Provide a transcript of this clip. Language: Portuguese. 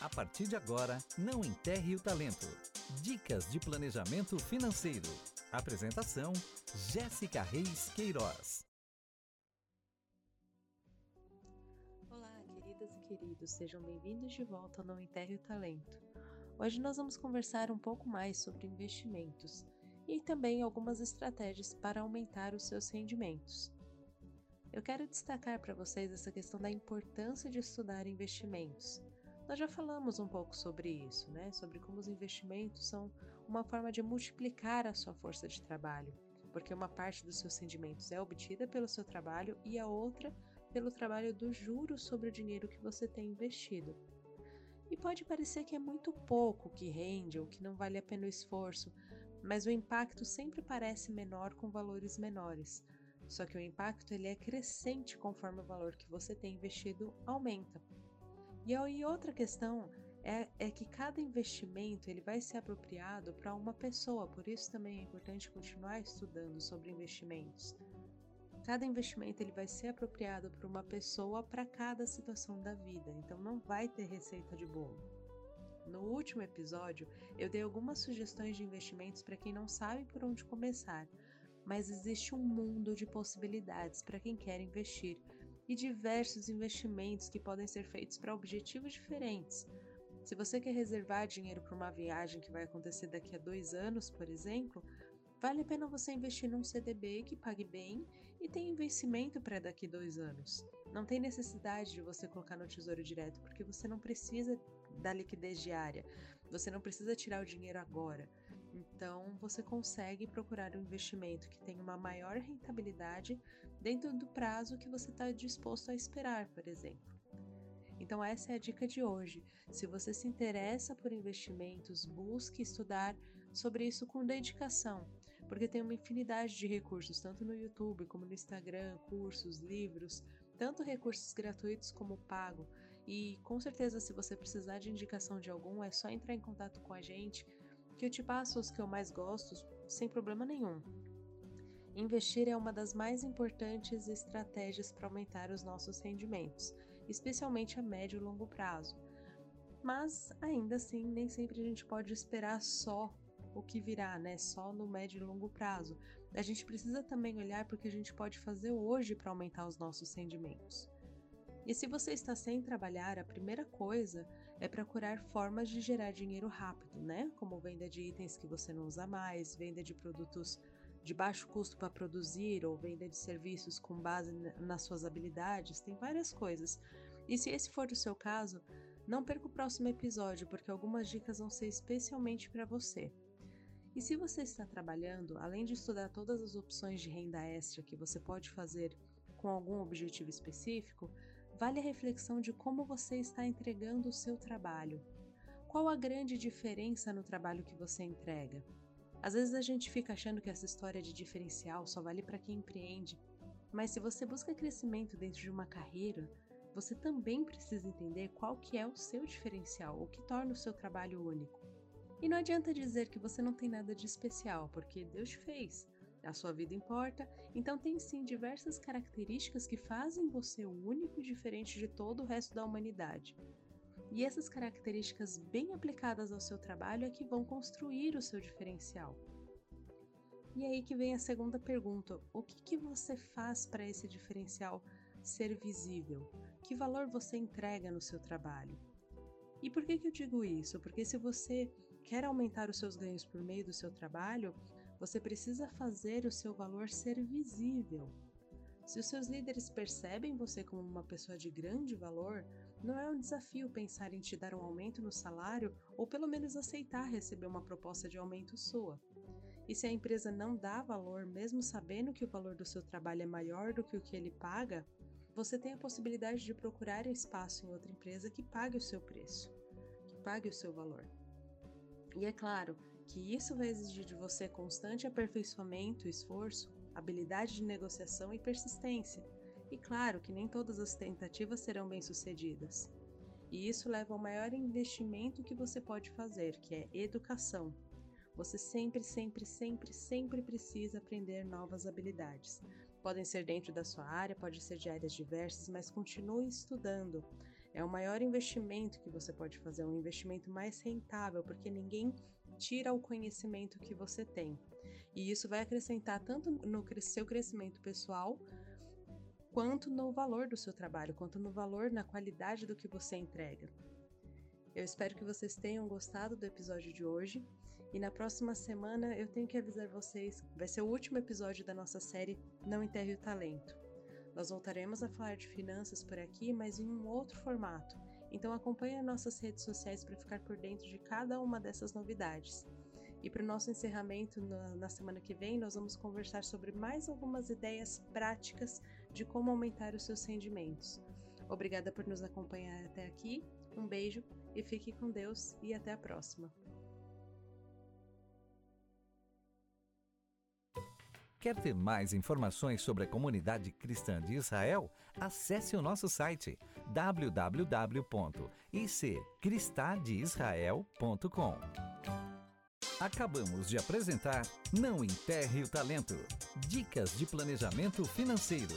A partir de agora, não enterre o talento. Dicas de planejamento financeiro. Apresentação: Jéssica Reis Queiroz. Olá, queridas e queridos, sejam bem-vindos de volta ao Não Enterre o Talento. Hoje nós vamos conversar um pouco mais sobre investimentos e também algumas estratégias para aumentar os seus rendimentos. Eu quero destacar para vocês essa questão da importância de estudar investimentos. Nós já falamos um pouco sobre isso, né? Sobre como os investimentos são uma forma de multiplicar a sua força de trabalho, porque uma parte dos seus rendimentos é obtida pelo seu trabalho e a outra pelo trabalho do juros sobre o dinheiro que você tem investido. E pode parecer que é muito pouco que rende ou que não vale a pena o esforço, mas o impacto sempre parece menor com valores menores. Só que o impacto ele é crescente conforme o valor que você tem investido aumenta. E aí outra questão é, é, que cada investimento ele vai ser apropriado para uma pessoa, por isso também é importante continuar estudando sobre investimentos. Cada investimento ele vai ser apropriado para uma pessoa para cada situação da vida, então não vai ter receita de bolo. No último episódio, eu dei algumas sugestões de investimentos para quem não sabe por onde começar, mas existe um mundo de possibilidades para quem quer investir e diversos investimentos que podem ser feitos para objetivos diferentes. Se você quer reservar dinheiro para uma viagem que vai acontecer daqui a dois anos, por exemplo, vale a pena você investir num CDB que pague bem e tenha investimento para daqui a dois anos. Não tem necessidade de você colocar no tesouro direto, porque você não precisa da liquidez diária, você não precisa tirar o dinheiro agora. Então, você consegue procurar um investimento que tenha uma maior rentabilidade dentro do prazo que você está disposto a esperar, por exemplo. Então, essa é a dica de hoje. Se você se interessa por investimentos, busque estudar sobre isso com dedicação, porque tem uma infinidade de recursos, tanto no YouTube como no Instagram, cursos, livros, tanto recursos gratuitos como pago. E com certeza, se você precisar de indicação de algum, é só entrar em contato com a gente, que eu te passo os que eu mais gosto sem problema nenhum. Investir é uma das mais importantes estratégias para aumentar os nossos rendimentos, especialmente a médio e longo prazo. Mas ainda assim, nem sempre a gente pode esperar só o que virá, né? Só no médio e longo prazo. A gente precisa também olhar para o que a gente pode fazer hoje para aumentar os nossos rendimentos. E se você está sem trabalhar, a primeira coisa é procurar formas de gerar dinheiro rápido, né? Como venda de itens que você não usa mais, venda de produtos de baixo custo para produzir ou venda de serviços com base nas suas habilidades, tem várias coisas. E se esse for o seu caso, não perca o próximo episódio, porque algumas dicas vão ser especialmente para você. E se você está trabalhando, além de estudar todas as opções de renda extra que você pode fazer com algum objetivo específico, vale a reflexão de como você está entregando o seu trabalho. Qual a grande diferença no trabalho que você entrega? Às vezes a gente fica achando que essa história de diferencial só vale para quem empreende, mas se você busca crescimento dentro de uma carreira, você também precisa entender qual que é o seu diferencial, o que torna o seu trabalho único. E não adianta dizer que você não tem nada de especial, porque Deus te fez. A sua vida importa, então tem sim diversas características que fazem você único e diferente de todo o resto da humanidade. E essas características bem aplicadas ao seu trabalho é que vão construir o seu diferencial. E aí que vem a segunda pergunta: o que, que você faz para esse diferencial ser visível? Que valor você entrega no seu trabalho? E por que, que eu digo isso? Porque se você quer aumentar os seus ganhos por meio do seu trabalho, você precisa fazer o seu valor ser visível. Se os seus líderes percebem você como uma pessoa de grande valor, não é um desafio pensar em te dar um aumento no salário ou pelo menos aceitar receber uma proposta de aumento sua. E se a empresa não dá valor, mesmo sabendo que o valor do seu trabalho é maior do que o que ele paga, você tem a possibilidade de procurar espaço em outra empresa que pague o seu preço, que pague o seu valor. E é claro que isso vai exigir de você constante aperfeiçoamento, esforço, habilidade de negociação e persistência. E claro que nem todas as tentativas serão bem-sucedidas. E isso leva ao maior investimento que você pode fazer, que é educação. Você sempre, sempre, sempre, sempre precisa aprender novas habilidades. Podem ser dentro da sua área, pode ser de áreas diversas, mas continue estudando. É o maior investimento que você pode fazer, é um investimento mais rentável, porque ninguém tira o conhecimento que você tem. E isso vai acrescentar tanto no seu crescimento pessoal, quanto no valor do seu trabalho, quanto no valor, na qualidade do que você entrega. Eu espero que vocês tenham gostado do episódio de hoje. E na próxima semana eu tenho que avisar vocês, vai ser o último episódio da nossa série Não Enterre o Talento. Nós voltaremos a falar de finanças por aqui, mas em um outro formato. Então acompanhe as nossas redes sociais para ficar por dentro de cada uma dessas novidades. E para o nosso encerramento na, na, semana que vem, nós vamos conversar sobre mais algumas ideias práticas de como aumentar os seus rendimentos. Obrigada por nos acompanhar até aqui, um beijo e fique com Deus e até a próxima. Quer ter mais informações sobre a comunidade cristã de Israel? Acesse o nosso site www.iccristadeisrael.com. Acabamos de apresentar Não Enterre o Talento Dicas de Planejamento Financeiro.